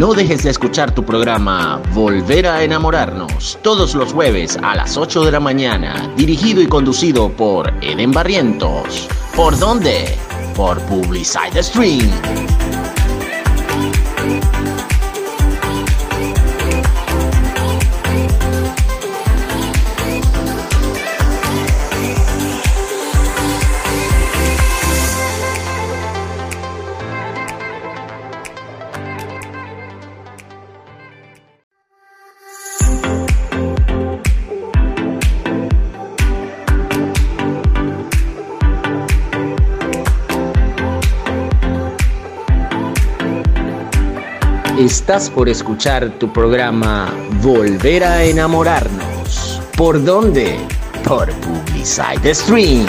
No dejes de escuchar tu programa Volver a enamorarnos todos los jueves a las 8 de la mañana, dirigido y conducido por Eden Barrientos. ¿Por dónde? Por Publicide Stream. Estás por escuchar tu programa Volver a enamorarnos. ¿Por dónde? Por Publicide Stream.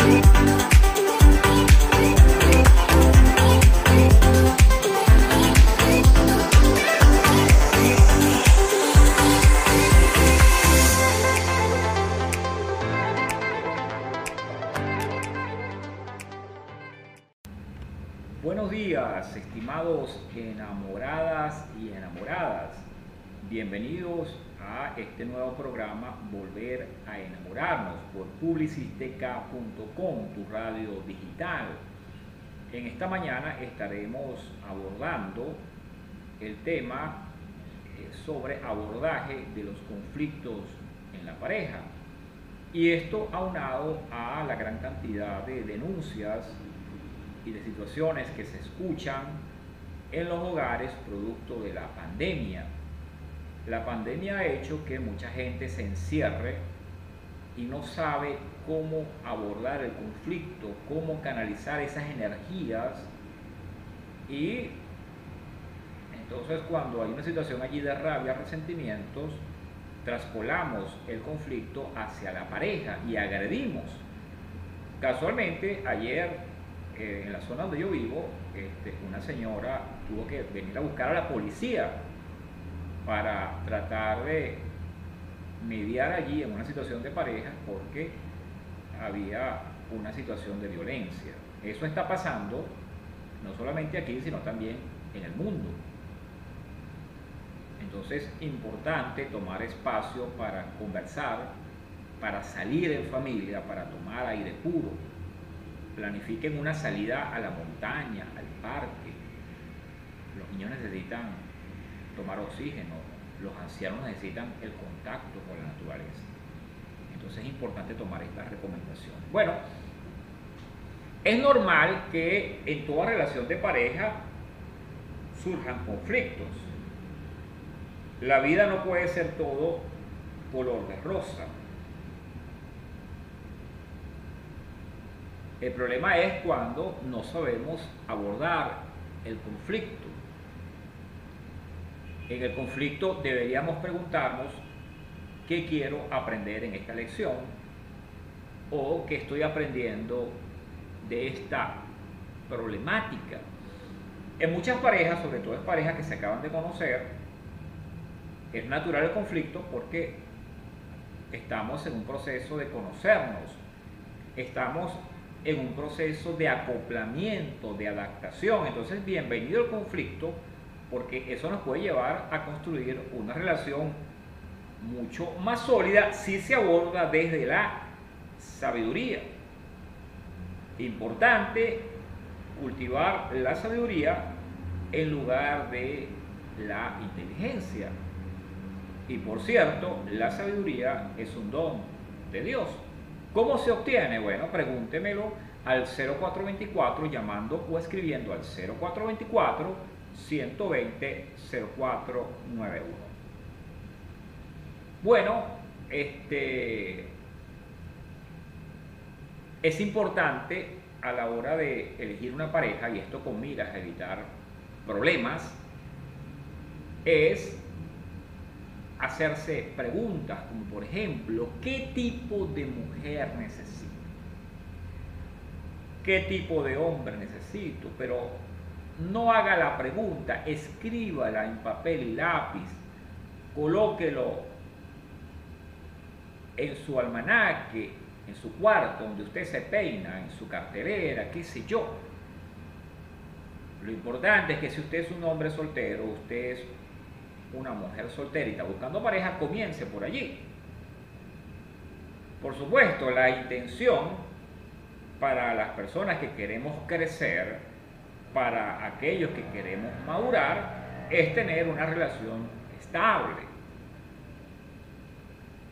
Estimados enamoradas y enamoradas. Bienvenidos a este nuevo programa Volver a enamorarnos por publicisteca.com, tu radio digital. En esta mañana estaremos abordando el tema eh, sobre abordaje de los conflictos en la pareja. Y esto aunado a la gran cantidad de denuncias y de situaciones que se escuchan en los hogares producto de la pandemia. La pandemia ha hecho que mucha gente se encierre y no sabe cómo abordar el conflicto, cómo canalizar esas energías y entonces cuando hay una situación allí de rabia, resentimientos, traspolamos el conflicto hacia la pareja y agredimos. Casualmente ayer en la zona donde yo vivo, este, una señora tuvo que venir a buscar a la policía para tratar de mediar allí en una situación de pareja porque había una situación de violencia. Eso está pasando no solamente aquí, sino también en el mundo. Entonces, importante tomar espacio para conversar, para salir en familia, para tomar aire puro planifiquen una salida a la montaña, al parque. Los niños necesitan tomar oxígeno, los ancianos necesitan el contacto con la naturaleza. Entonces es importante tomar estas recomendaciones. Bueno, es normal que en toda relación de pareja surjan conflictos. La vida no puede ser todo color de rosa. El problema es cuando no sabemos abordar el conflicto. En el conflicto deberíamos preguntarnos qué quiero aprender en esta lección o qué estoy aprendiendo de esta problemática. En muchas parejas, sobre todo en parejas que se acaban de conocer, es natural el conflicto porque estamos en un proceso de conocernos, estamos en un proceso de acoplamiento, de adaptación. Entonces, bienvenido el conflicto, porque eso nos puede llevar a construir una relación mucho más sólida si se aborda desde la sabiduría. Importante cultivar la sabiduría en lugar de la inteligencia. Y por cierto, la sabiduría es un don de Dios. ¿Cómo se obtiene? Bueno, pregúntemelo al 0424 llamando o escribiendo al 0424 120 0491. Bueno, este es importante a la hora de elegir una pareja, y esto con miras a evitar problemas, es hacerse preguntas como por ejemplo, ¿qué tipo de mujer necesito? ¿Qué tipo de hombre necesito? Pero no haga la pregunta, escríbala en papel y lápiz, colóquelo en su almanaque, en su cuarto, donde usted se peina, en su cartelera, qué sé yo. Lo importante es que si usted es un hombre soltero, usted es una mujer soltera y está buscando pareja, comience por allí. Por supuesto, la intención para las personas que queremos crecer, para aquellos que queremos madurar, es tener una relación estable.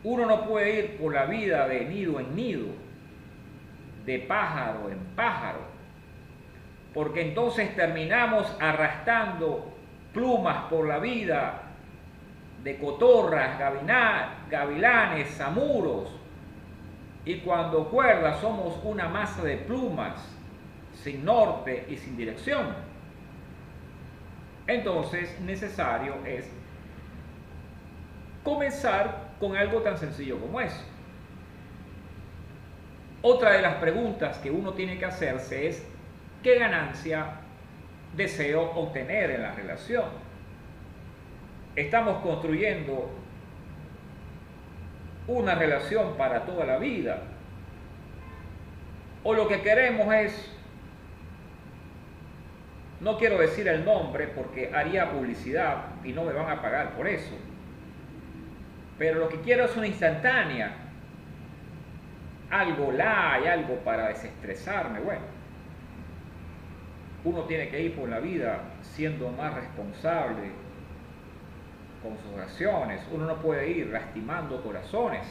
Uno no puede ir por la vida de nido en nido, de pájaro en pájaro, porque entonces terminamos arrastrando plumas por la vida de cotorras, gavilanes, zamuros, y cuando cuerda somos una masa de plumas sin norte y sin dirección. Entonces necesario es comenzar con algo tan sencillo como eso. Otra de las preguntas que uno tiene que hacerse es, ¿qué ganancia deseo obtener en la relación? Estamos construyendo una relación para toda la vida. O lo que queremos es, no quiero decir el nombre porque haría publicidad y no me van a pagar por eso, pero lo que quiero es una instantánea, algo y algo para desestresarme. Bueno, uno tiene que ir por la vida siendo más responsable, con sus acciones. Uno no puede ir lastimando corazones.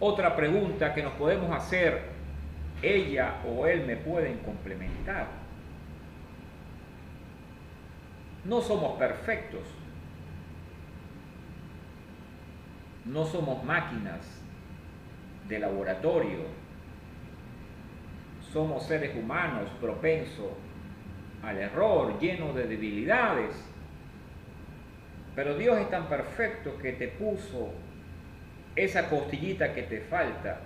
Otra pregunta que nos podemos hacer, ella o él me pueden complementar. No somos perfectos. No somos máquinas de laboratorio. Somos seres humanos propensos al error, lleno de debilidades. Pero Dios es tan perfecto que te puso esa costillita que te falta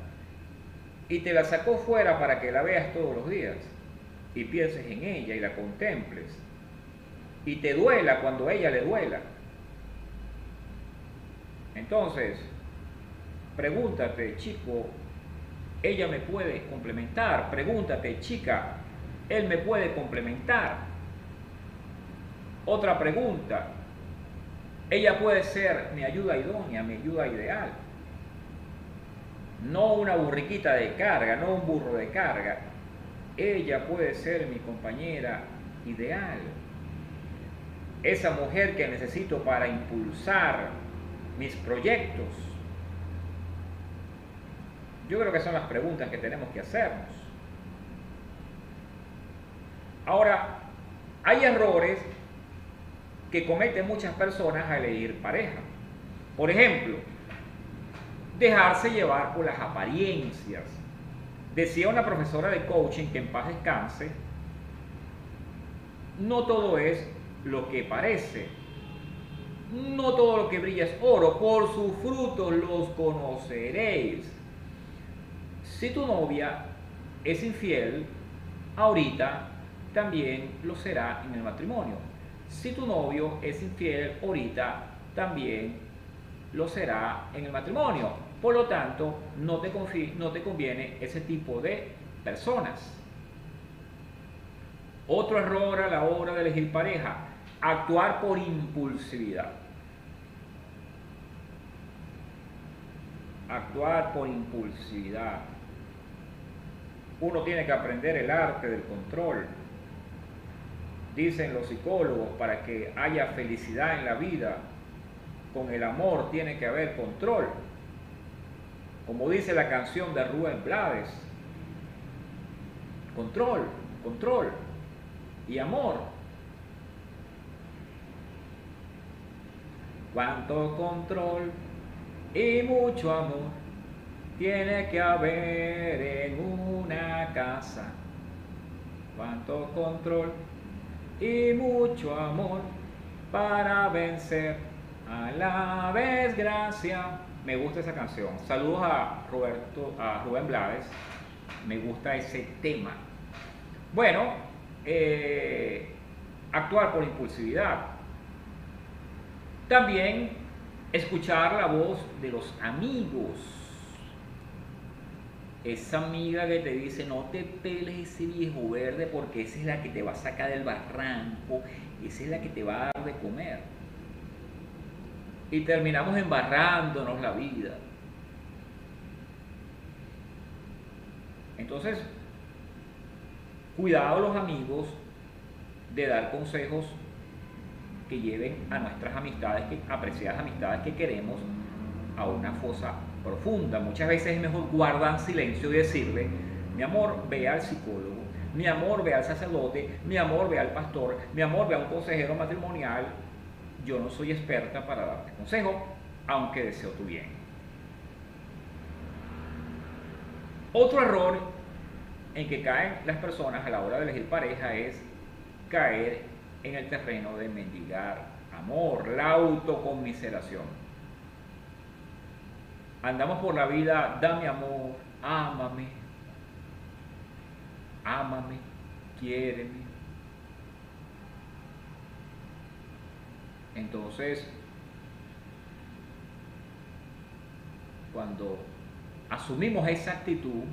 y te la sacó fuera para que la veas todos los días y pienses en ella y la contemples y te duela cuando ella le duela. Entonces, pregúntate, chico, ella me puede complementar. Pregúntate, chica, él me puede complementar. Otra pregunta. Ella puede ser mi ayuda idónea, mi ayuda ideal. No una burriquita de carga, no un burro de carga. Ella puede ser mi compañera ideal. Esa mujer que necesito para impulsar mis proyectos. Yo creo que son las preguntas que tenemos que hacernos. Ahora, hay errores que cometen muchas personas al elegir pareja. Por ejemplo, dejarse llevar por las apariencias. Decía una profesora de coaching que en paz descanse, no todo es lo que parece. No todo lo que brilla es oro, por sus frutos los conoceréis. Si tu novia es infiel, ahorita también lo será en el matrimonio. Si tu novio es infiel ahorita, también lo será en el matrimonio. Por lo tanto, no te, conviene ese tipo de personas. Otro error a la hora de elegir pareja, actuar por impulsividad. Actuar por impulsividad. Uno tiene que aprender el arte del control dicen los psicólogos, para que haya felicidad en la vida, con el amor tiene que haber control. Como dice la canción de Rubén Blades, control, control y amor. Cuánto control y mucho amor tiene que haber en una casa. Cuánto control y mucho amor para vencer a la desgracia. Me gusta esa canción. Saludos a Roberto, a Rubén Blades. Me gusta ese tema. Bueno, eh, actuar por impulsividad. También escuchar la voz de los amigos. Esa amiga que te dice no te peles ese viejo verde porque esa es la que te va a sacar del barranco, esa es la que te va a dar de comer. Y terminamos embarrándonos la vida. Entonces, cuidado los amigos de dar consejos que lleven a nuestras amistades, que, apreciadas amistades que queremos, a una fosa profunda. Muchas veces es mejor guardar silencio y decirle, mi amor, ve al psicólogo, mi amor, ve al sacerdote, mi amor, ve al pastor, mi amor, ve a un consejero matrimonial. Yo no soy experta para darte consejo, aunque deseo tu bien. Otro error en que caen las personas a la hora de elegir pareja es caer en el terreno de mendigar amor, la autoconmiseración. Andamos por la vida, dame amor, ámame, ámame, quiéreme. Entonces, cuando asumimos esa actitud,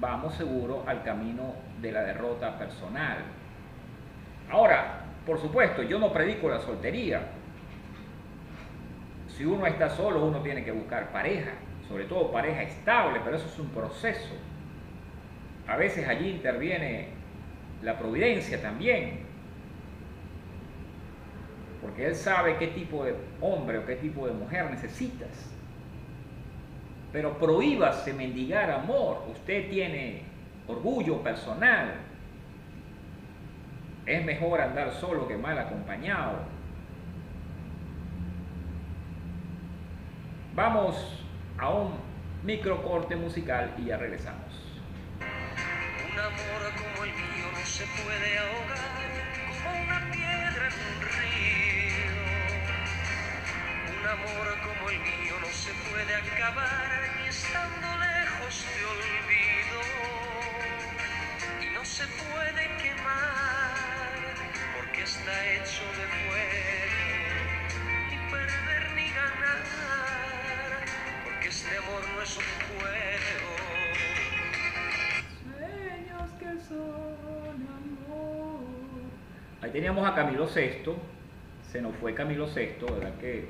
vamos seguro al camino de la derrota personal. Ahora, por supuesto, yo no predico la soltería, si uno está solo, uno tiene que buscar pareja, sobre todo pareja estable, pero eso es un proceso. A veces allí interviene la providencia también, porque él sabe qué tipo de hombre o qué tipo de mujer necesitas. Pero prohíbase mendigar amor. Usted tiene orgullo personal. Es mejor andar solo que mal acompañado. Vamos a un micro corte musical y ya regresamos. Un amor como el mío no se puede ahogar como una piedra en un río. Un amor como el mío no se puede acabar ni estando lejos de olvido. Y no se puede quemar porque está hecho de fuego. Ni perder ni ganar este amor no es un juego. Sueños que son amor. Ahí teníamos a Camilo VI, se nos fue Camilo VI, ¿verdad? Que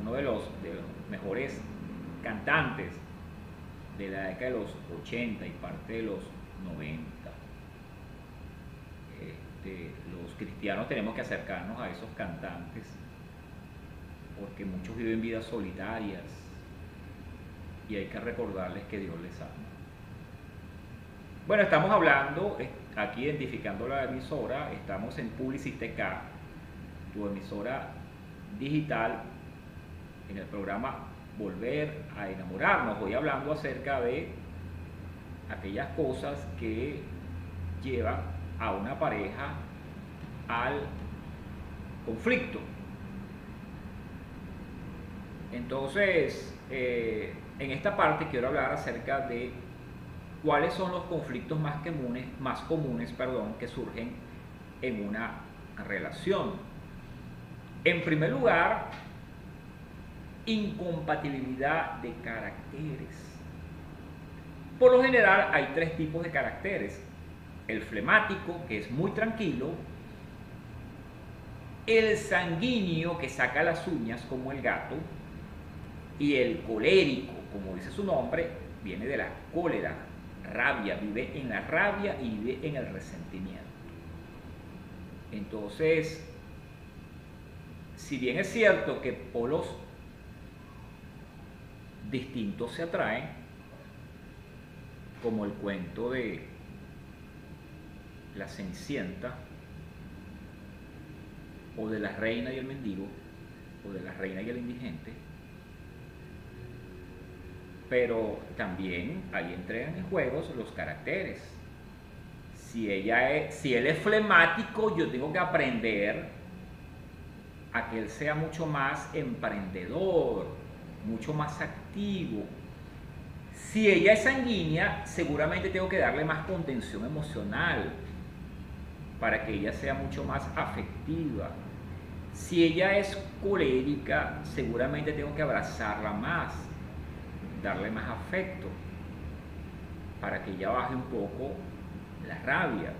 uno de los, de los mejores cantantes de la década de los 80 y parte de los 90. Este, los cristianos tenemos que acercarnos a esos cantantes porque muchos viven vidas solitarias, y hay que recordarles que Dios les ama. Bueno, estamos hablando, aquí identificando la emisora, estamos en Publicitk, tu emisora digital, en el programa Volver a enamorarnos. Voy hablando acerca de aquellas cosas que llevan a una pareja al conflicto. Entonces, eh, en esta parte quiero hablar acerca de cuáles son los conflictos más comunes, más comunes perdón, que surgen en una relación. En primer lugar, incompatibilidad de caracteres. Por lo general hay tres tipos de caracteres. El flemático, que es muy tranquilo. El sanguíneo, que saca las uñas como el gato. Y el colérico, como dice su nombre, viene de la cólera, rabia, vive en la rabia y vive en el resentimiento. Entonces, si bien es cierto que polos distintos se atraen, como el cuento de la Cenicienta, o de la reina y el mendigo, o de la reina y el indigente, pero también ahí entran en juegos los caracteres. Si, ella es, si él es flemático, yo tengo que aprender a que él sea mucho más emprendedor, mucho más activo. Si ella es sanguínea, seguramente tengo que darle más contención emocional para que ella sea mucho más afectiva. Si ella es colérica, seguramente tengo que abrazarla más darle más afecto para que ella baje un poco la rabia.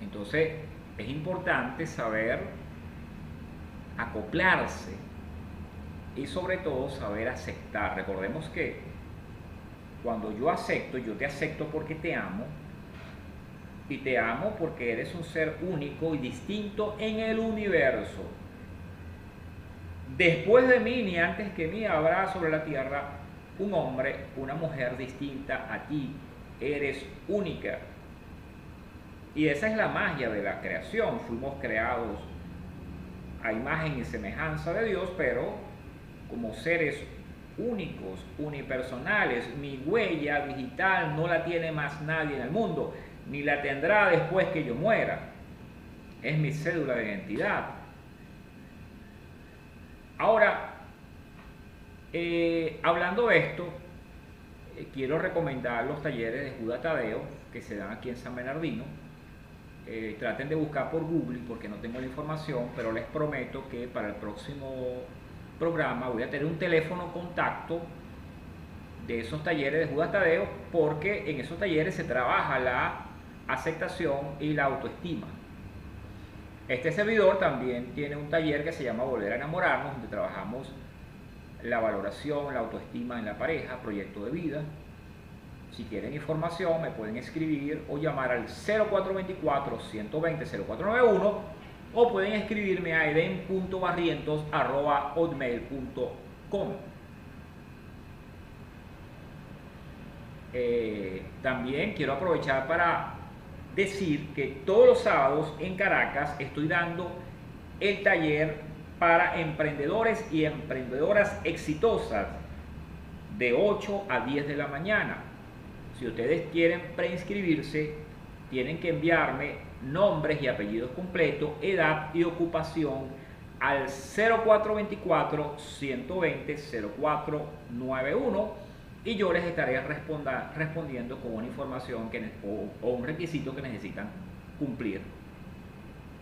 Entonces es importante saber acoplarse y sobre todo saber aceptar. Recordemos que cuando yo acepto, yo te acepto porque te amo y te amo porque eres un ser único y distinto en el universo. Después de mí, ni antes que mí, habrá sobre la tierra un hombre, una mujer distinta a ti. Eres única. Y esa es la magia de la creación. Fuimos creados a imagen y semejanza de Dios, pero como seres únicos, unipersonales. Mi huella digital no la tiene más nadie en el mundo, ni la tendrá después que yo muera. Es mi cédula de identidad. Ahora, eh, hablando de esto, eh, quiero recomendar los talleres de Judas Tadeo que se dan aquí en San Bernardino. Eh, traten de buscar por Google porque no tengo la información, pero les prometo que para el próximo programa voy a tener un teléfono contacto de esos talleres de Judas Tadeo porque en esos talleres se trabaja la aceptación y la autoestima. Este servidor también tiene un taller que se llama Volver a enamorarnos, donde trabajamos la valoración, la autoestima en la pareja, proyecto de vida. Si quieren información me pueden escribir o llamar al 0424-120-0491 o pueden escribirme a eden.barrientos.com. Eh, también quiero aprovechar para decir que todos los sábados en Caracas estoy dando el taller para emprendedores y emprendedoras exitosas de 8 a 10 de la mañana. Si ustedes quieren preinscribirse, tienen que enviarme nombres y apellidos completos, edad y ocupación al 0424 120 0491 y yo les estaré respondiendo con una información que, o, un requisito que necesitan cumplir.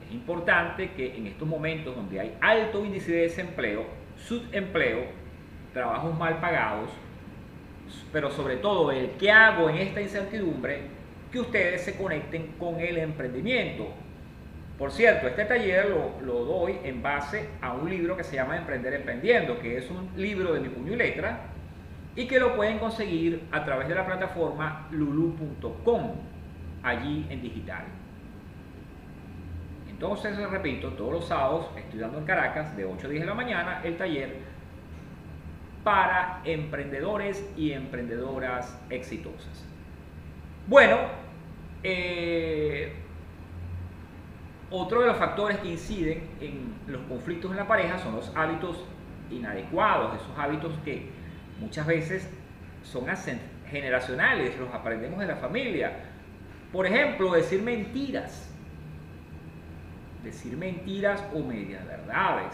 Es importante que en estos momentos donde hay alto índice de desempleo, subempleo, trabajos mal pagados, pero sobre todo el que hago en esta incertidumbre, que ustedes se conecten con el emprendimiento. Por cierto, este taller lo, lo, doy en base a un libro que se llama Emprender Emprendiendo, que es un libro de mi puño y letra, y que lo pueden conseguir a través de la plataforma lulu.com, allí en digital. Entonces, repito, todos los sábados estoy dando en Caracas de 8 a 10 de la mañana el taller para emprendedores y emprendedoras exitosas. Bueno, eh, otro de los factores que inciden en los conflictos en la pareja son los hábitos inadecuados, esos hábitos que muchas veces son generacionales, los aprendemos de la familia. Por ejemplo, decir mentiras. Decir mentiras o medias verdades.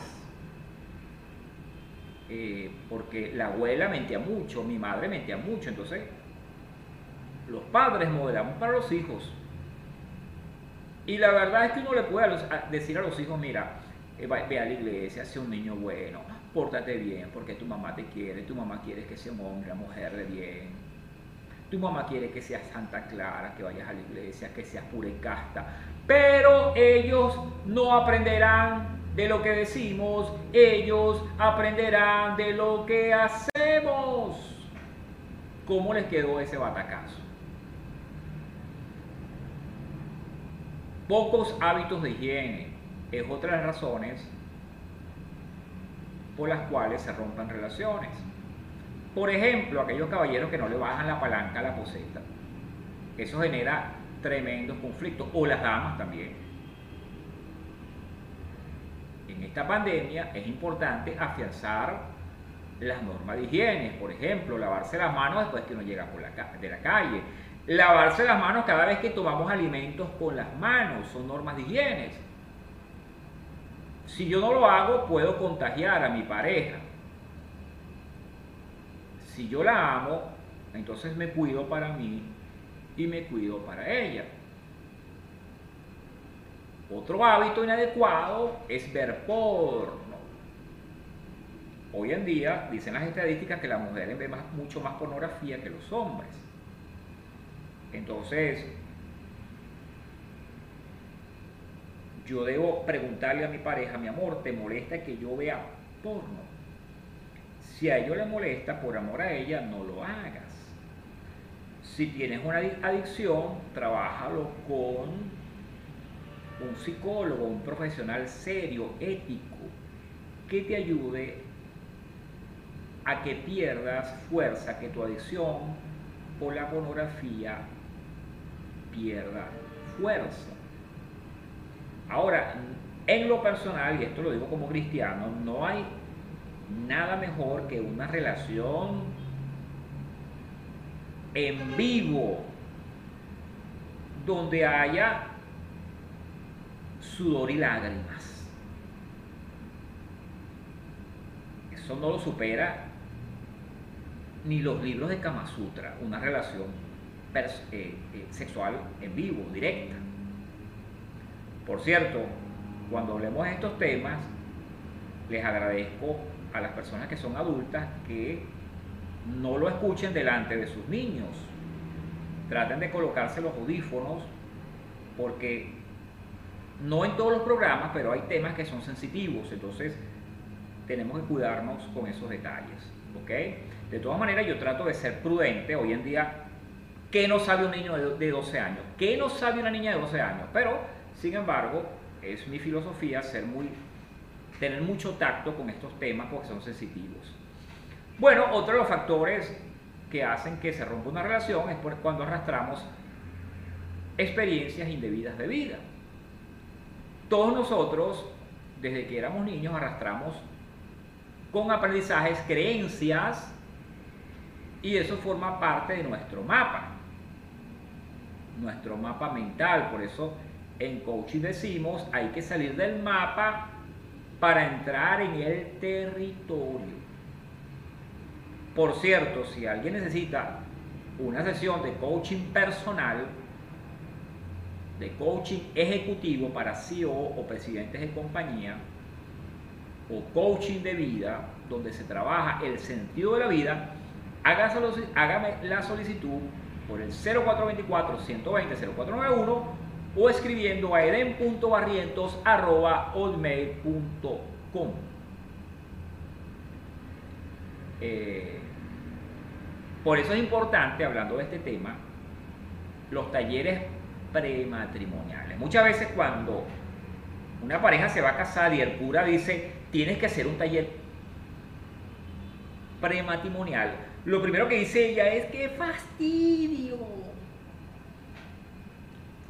Eh, porque la abuela mentía mucho, mi madre mentía mucho, entonces los padres modelamos para los hijos. Y la verdad es que uno le puede decir a los hijos, mira, eh, ve a la iglesia, sea un niño bueno, pórtate bien porque tu mamá te quiere, tu mamá quiere que sea un hombre, mujer de bien. Tu mamá quiere que seas Santa Clara, que vayas a la iglesia, que seas pura y casta. Pero ellos no aprenderán de lo que decimos, ellos aprenderán de lo que hacemos. ¿Cómo les quedó ese batacazo? Pocos hábitos de higiene es otra de las razones por las cuales se rompan relaciones. Por ejemplo, aquellos caballeros que no le bajan la palanca a la poseta. Eso genera tremendos conflictos. O las damas también. En esta pandemia es importante afianzar las normas de higiene. Por ejemplo, lavarse las manos después que uno llega por la, de la calle. Lavarse las manos cada vez que tomamos alimentos con las manos. Son normas de higiene si yo no lo hago, puedo contagiar a mi pareja. Si yo la amo, entonces me cuido para mí y me cuido para ella. Otro hábito inadecuado es ver porno. Hoy en día dicen las estadísticas que las mujeres ven mucho más pornografía que los hombres. Entonces, yo debo preguntarle a mi pareja, mi amor, ¿te molesta que yo vea porno? Si a ello le molesta, por amor a ella, no lo hagas. Si tienes una adi- adicción, trabájalo con un psicólogo, un profesional serio, ético, que te ayude a que pierdas fuerza, que tu adicción por la pornografía pierda fuerza. Ahora, en lo personal, y esto lo digo como cristiano, no hay nada mejor que una relación en vivo donde haya sudor y lágrimas. Eso no lo supera ni los libros de Kama Sutra, una relación eh, eh, sexual en vivo, directa. Por cierto, cuando hablemos de estos temas, les agradezco a las personas que son adultas que no lo escuchen delante de sus niños. Traten de colocarse los audífonos porque no en todos los programas, pero hay temas que son sensitivos, entonces tenemos que cuidarnos con esos detalles. ¿ok? De todas maneras, yo trato de ser prudente. Hoy en día, ¿qué no sabe un niño de de 12 años? ¿Qué no sabe una niña de 12 años? Pero, sin embargo, es mi filosofía ser muy, tener mucho tacto con estos temas porque son sensitivos. Bueno, otro de los factores que hacen que se rompa una relación es cuando arrastramos experiencias indebidas de vida. Todos nosotros, desde que éramos niños, arrastramos con aprendizajes creencias y eso forma parte de nuestro mapa, nuestro mapa mental. Por eso en coaching decimos hay que salir del mapa para entrar en el territorio. Por cierto, si alguien necesita una sesión de coaching personal, de coaching ejecutivo para CEO o presidentes de compañía, o coaching de vida, donde se trabaja el sentido de la vida, hágame la solicitud por el 0424-120-0491 o escribiendo a eden.barrientos.com. Eh, por eso es importante, hablando de este tema, los talleres prematrimoniales. Muchas veces cuando una pareja se va a casar y el cura dice, tienes que hacer un taller prematrimonial, lo primero que dice ella es, ¡qué fastidio!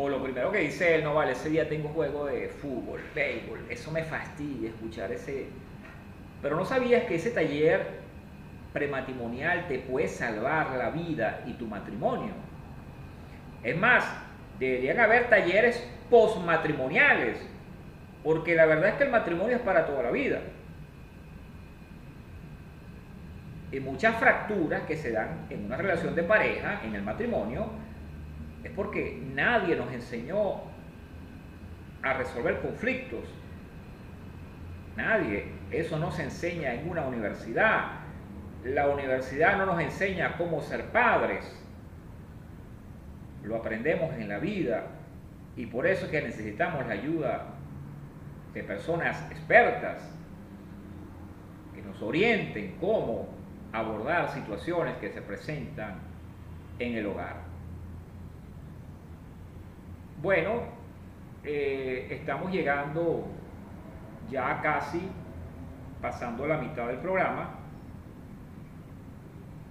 O lo primero que dice él, no vale, ese día tengo juego de fútbol, béisbol, eso me fastidia escuchar ese... Pero no sabías que ese taller prematrimonial te puede salvar la vida y tu matrimonio. Es más, deberían haber talleres postmatrimoniales, porque la verdad es que el matrimonio es para toda la vida. Y muchas fracturas que se dan en una relación de pareja, en el matrimonio, es porque nadie nos enseñó a resolver conflictos. Nadie. Eso no se enseña en una universidad. La universidad no nos enseña cómo ser padres. Lo aprendemos en la vida. Y por eso es que necesitamos la ayuda de personas expertas que nos orienten cómo abordar situaciones que se presentan en el hogar. Bueno, eh, estamos llegando ya casi pasando la mitad del programa.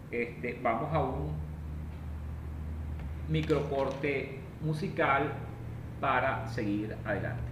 Este, vamos a un microcorte musical para seguir adelante.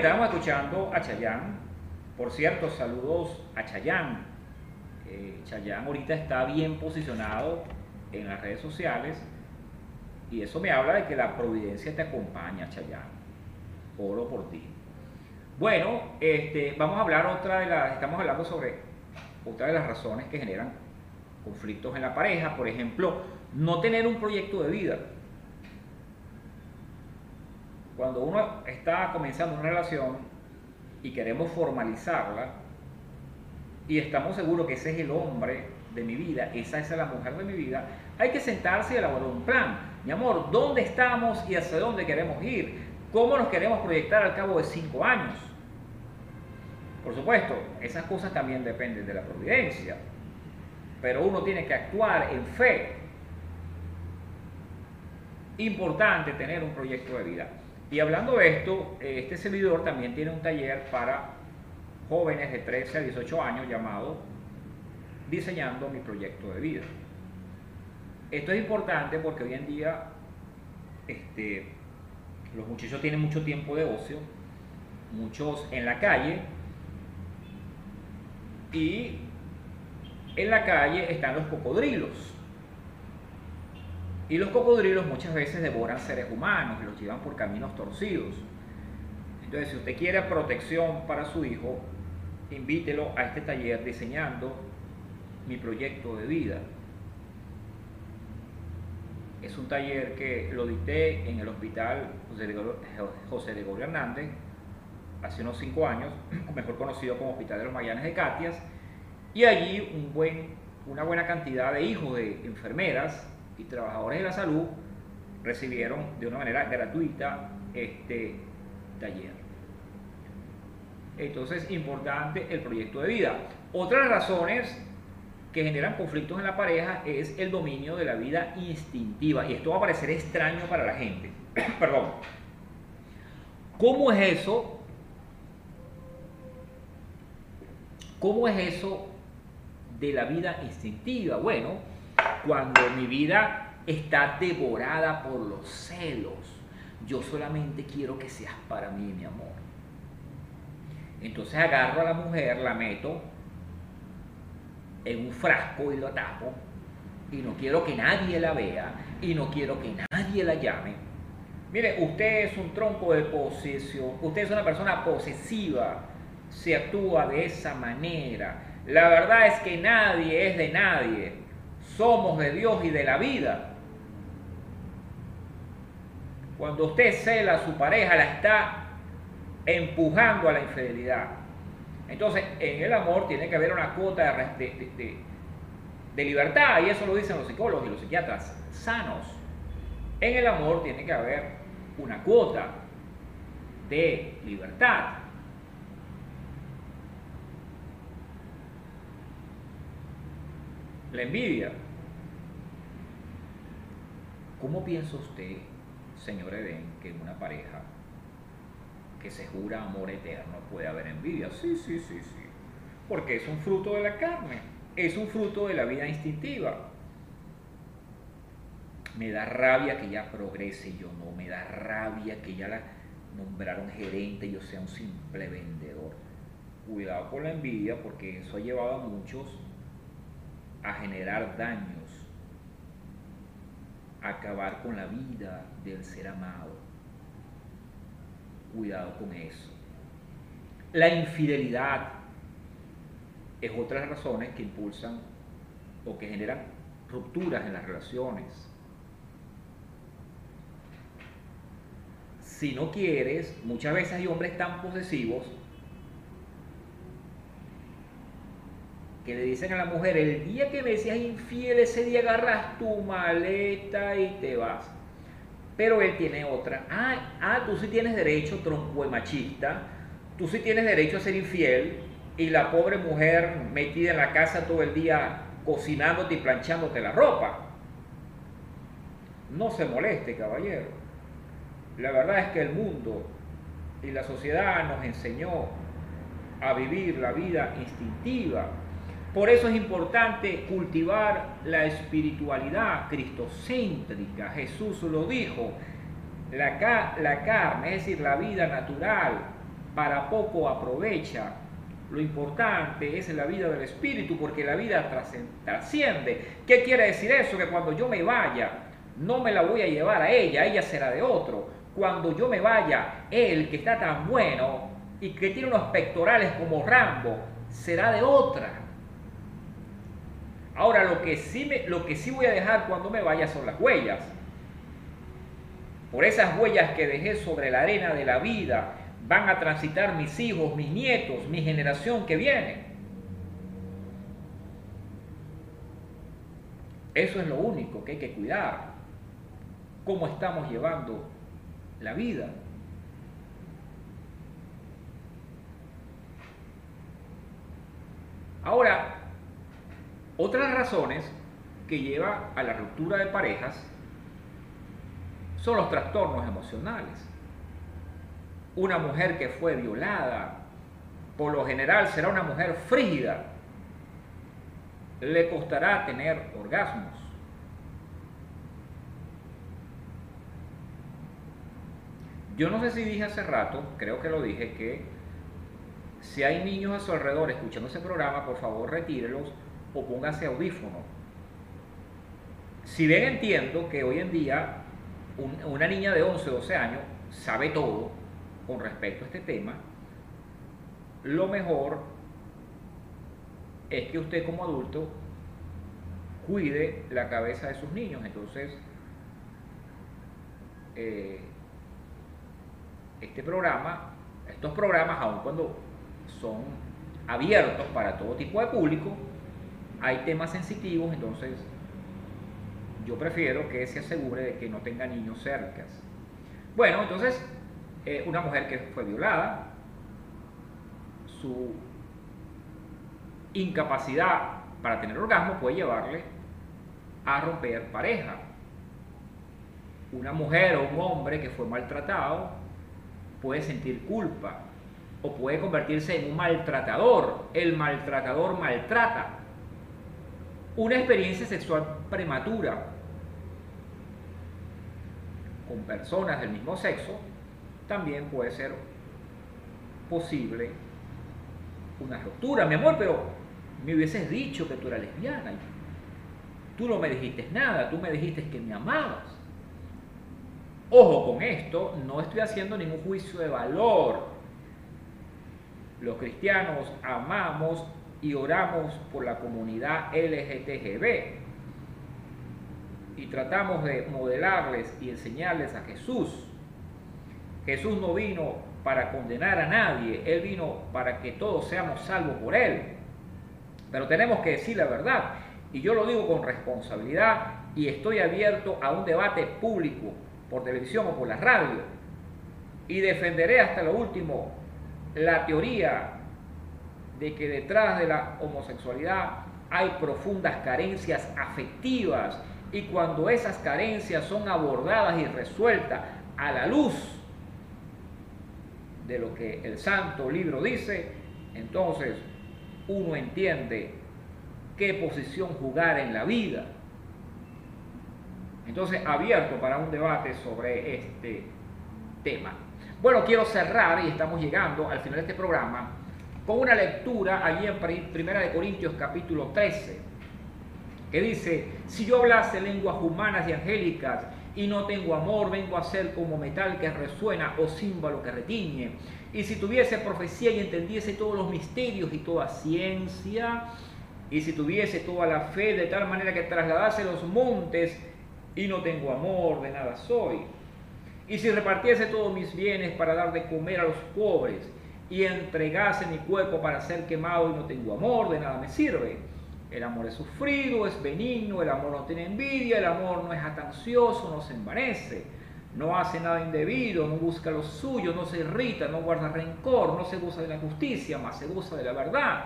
Estábamos escuchando a Chayán. Por cierto, saludos a Chayán. Eh, Chayán ahorita está bien posicionado en las redes sociales y eso me habla de que la providencia te acompaña, Chayán. Oro por ti. Bueno, este, vamos a hablar otra de las, estamos hablando sobre otra de las razones que generan conflictos en la pareja, por ejemplo, no tener un proyecto de vida. Cuando uno está comenzando una relación y queremos formalizarla y estamos seguros que ese es el hombre de mi vida, esa es la mujer de mi vida, hay que sentarse y elaborar un plan. Mi amor, ¿dónde estamos y hacia dónde queremos ir? ¿Cómo nos queremos proyectar al cabo de cinco años? Por supuesto, esas cosas también dependen de la providencia, pero uno tiene que actuar en fe. Importante tener un proyecto de vida. Y hablando de esto, este servidor también tiene un taller para jóvenes de 13 a 18 años llamado Diseñando mi proyecto de vida. Esto es importante porque hoy en día este, los muchachos tienen mucho tiempo de ocio, muchos en la calle, y en la calle están los cocodrilos. Y los cocodrilos muchas veces devoran seres humanos y los llevan por caminos torcidos. Entonces, si usted quiere protección para su hijo, invítelo a este taller diseñando mi proyecto de vida. Es un taller que lo dicté en el hospital José de Gregorio Hernández hace unos cinco años, mejor conocido como Hospital de los Magallanes de Catias, y allí un buen, una buena cantidad de hijos de enfermeras y trabajadores de la salud recibieron de una manera gratuita este taller. Entonces, importante el proyecto de vida. Otras razones que generan conflictos en la pareja es el dominio de la vida instintiva. Y esto va a parecer extraño para la gente. Perdón. ¿Cómo es eso? ¿Cómo es eso de la vida instintiva? Bueno, cuando mi vida está devorada por los celos, yo solamente quiero que seas para mí, mi amor. Entonces agarro a la mujer, la meto en un frasco y lo tapo y no quiero que nadie la vea y no quiero que nadie la llame. Mire, usted es un tronco de posesión, usted es una persona posesiva, se actúa de esa manera. La verdad es que nadie es de nadie, somos de Dios y de la vida. Cuando usted cela a su pareja, la está empujando a la infidelidad. Entonces, en el amor tiene que haber una cuota de, de, libertad, y eso lo dicen los psicólogos y los psiquiatras sanos. En el amor tiene que haber una cuota de libertad. La envidia. ¿Cómo piensa usted, señor Edén, que en una pareja que se jura amor eterno puede haber envidia? Sí, sí, sí, sí. Porque es un fruto de la carne, es un fruto de la vida instintiva. Me da rabia que ella progrese yo no, me da rabia que ya la nombraron gerente y yo sea un simple vendedor. Cuidado con la envidia porque eso ha llevado a muchos a generar daños, a acabar con la vida del ser amado. Cuidado con eso. La infidelidad es otra de las razones que impulsan o que generan rupturas en las relaciones. Si no quieres, muchas veces hay hombres tan posesivos que le dicen a la mujer, el día que me seas infiel, ese día agarras tu maleta y te vas. Pero él tiene otra. Ah, ah tú sí tienes derecho, tronco machista. Tú sí tienes derecho a ser infiel. Y la pobre mujer metida en la casa todo el día cocinándote y planchándote la ropa. No se moleste, caballero. La verdad es que el mundo y la sociedad nos enseñó a vivir la vida instintiva. Por eso es importante cultivar la espiritualidad cristocéntrica. Jesús lo dijo, la, la carne, es decir, la vida natural, para poco aprovecha. Lo importante es la vida del espíritu porque la vida trasciende. ¿Qué quiere decir eso? Que cuando yo me vaya, no me la voy a llevar a ella, ella será de otro. Cuando yo me vaya, él que está tan bueno y que tiene unos pectorales como Rambo, será de otra. Ahora, lo que sí, me, lo que sí voy a dejar cuando me vaya son las huellas. Por esas huellas que dejé sobre la arena de la vida van a transitar mis hijos, mis nietos, mi generación que viene. Eso es lo único que hay que cuidar. Cómo estamos llevando la vida. Ahora, otras razones que lleva a la ruptura de parejas son los trastornos emocionales. Una mujer que fue violada, por lo general será una mujer frígida, le costará tener orgasmos. Yo no sé si dije hace rato, creo que lo dije, que si hay niños a su alrededor escuchando ese programa, por favor retírelos o póngase audífono. Si bien entiendo que hoy en día una niña de 11 o 12 años sabe todo con respecto a este tema, lo mejor es que usted como adulto cuide la cabeza de sus niños. Entonces, eh, este programa, estos programas, aun cuando son abiertos para todo tipo de público, hay temas sensitivos, entonces yo prefiero que se asegure de que no tenga niños cerca. Bueno, entonces, eh, una mujer que fue violada, su incapacidad para tener orgasmo puede llevarle a romper pareja. Una mujer o un hombre que fue maltratado puede sentir culpa o puede convertirse en un maltratador. El maltratador maltrata. Una experiencia sexual prematura con personas del mismo sexo también puede ser posible una ruptura. Mi amor, pero me hubieses dicho que tú eras lesbiana. Tú no me dijiste nada, tú me dijiste que me amabas. Ojo con esto, no estoy haciendo ningún juicio de valor. Los cristianos amamos y oramos por la comunidad LGTB y tratamos de modelarles y enseñarles a Jesús. Jesús no vino para condenar a nadie, Él vino para que todos seamos salvos por Él. Pero tenemos que decir la verdad, y yo lo digo con responsabilidad y estoy abierto a un debate público por televisión o por la radio, y defenderé hasta lo último la teoría de que detrás de la homosexualidad hay profundas carencias afectivas y cuando esas carencias son abordadas y resueltas a la luz de lo que el santo libro dice, entonces uno entiende qué posición jugar en la vida. Entonces, abierto para un debate sobre este tema. Bueno, quiero cerrar y estamos llegando al final de este programa con una lectura allí en Primera de Corintios capítulo 13, que dice, si yo hablase lenguas humanas y angélicas y no tengo amor, vengo a ser como metal que resuena o címbalo que retiñe. Y si tuviese profecía y entendiese todos los misterios y toda ciencia, y si tuviese toda la fe de tal manera que trasladase los montes y no tengo amor, de nada soy. Y si repartiese todos mis bienes para dar de comer a los pobres, y entregase mi cuerpo para ser quemado y no tengo amor, de nada me sirve. El amor es sufrido, es benigno, el amor no tiene envidia, el amor no es atancioso, no se envanece, no hace nada indebido, no busca lo suyo, no se irrita, no guarda rencor, no se goza de la justicia, más se goza de la verdad.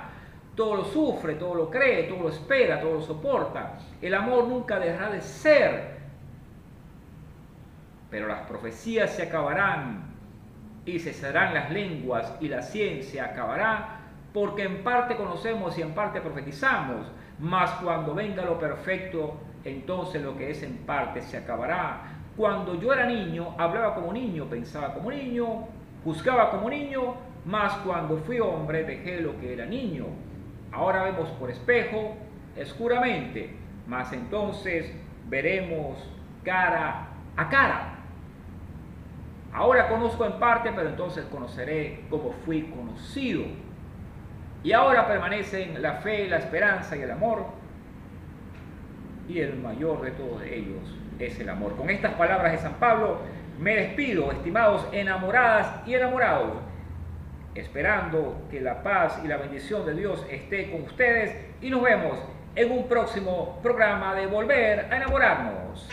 Todo lo sufre, todo lo cree, todo lo espera, todo lo soporta. El amor nunca dejará de ser. Pero las profecías se acabarán y cesarán las lenguas y la ciencia acabará, porque en parte conocemos y en parte profetizamos, mas cuando venga lo perfecto, entonces lo que es en parte se acabará. Cuando yo era niño, hablaba como niño, pensaba como niño, juzgaba como niño, mas cuando fui hombre dejé lo que era niño. Ahora vemos por espejo, escuramente, mas entonces veremos cara a cara. Ahora conozco en parte, pero entonces conoceré como fui conocido. Y ahora permanecen la fe, la esperanza y el amor. Y el mayor de todos ellos es el amor. Con estas palabras de San Pablo me despido, estimados enamoradas y enamorados, esperando que la paz y la bendición de Dios esté con ustedes y nos vemos en un próximo programa de Volver a enamorarnos.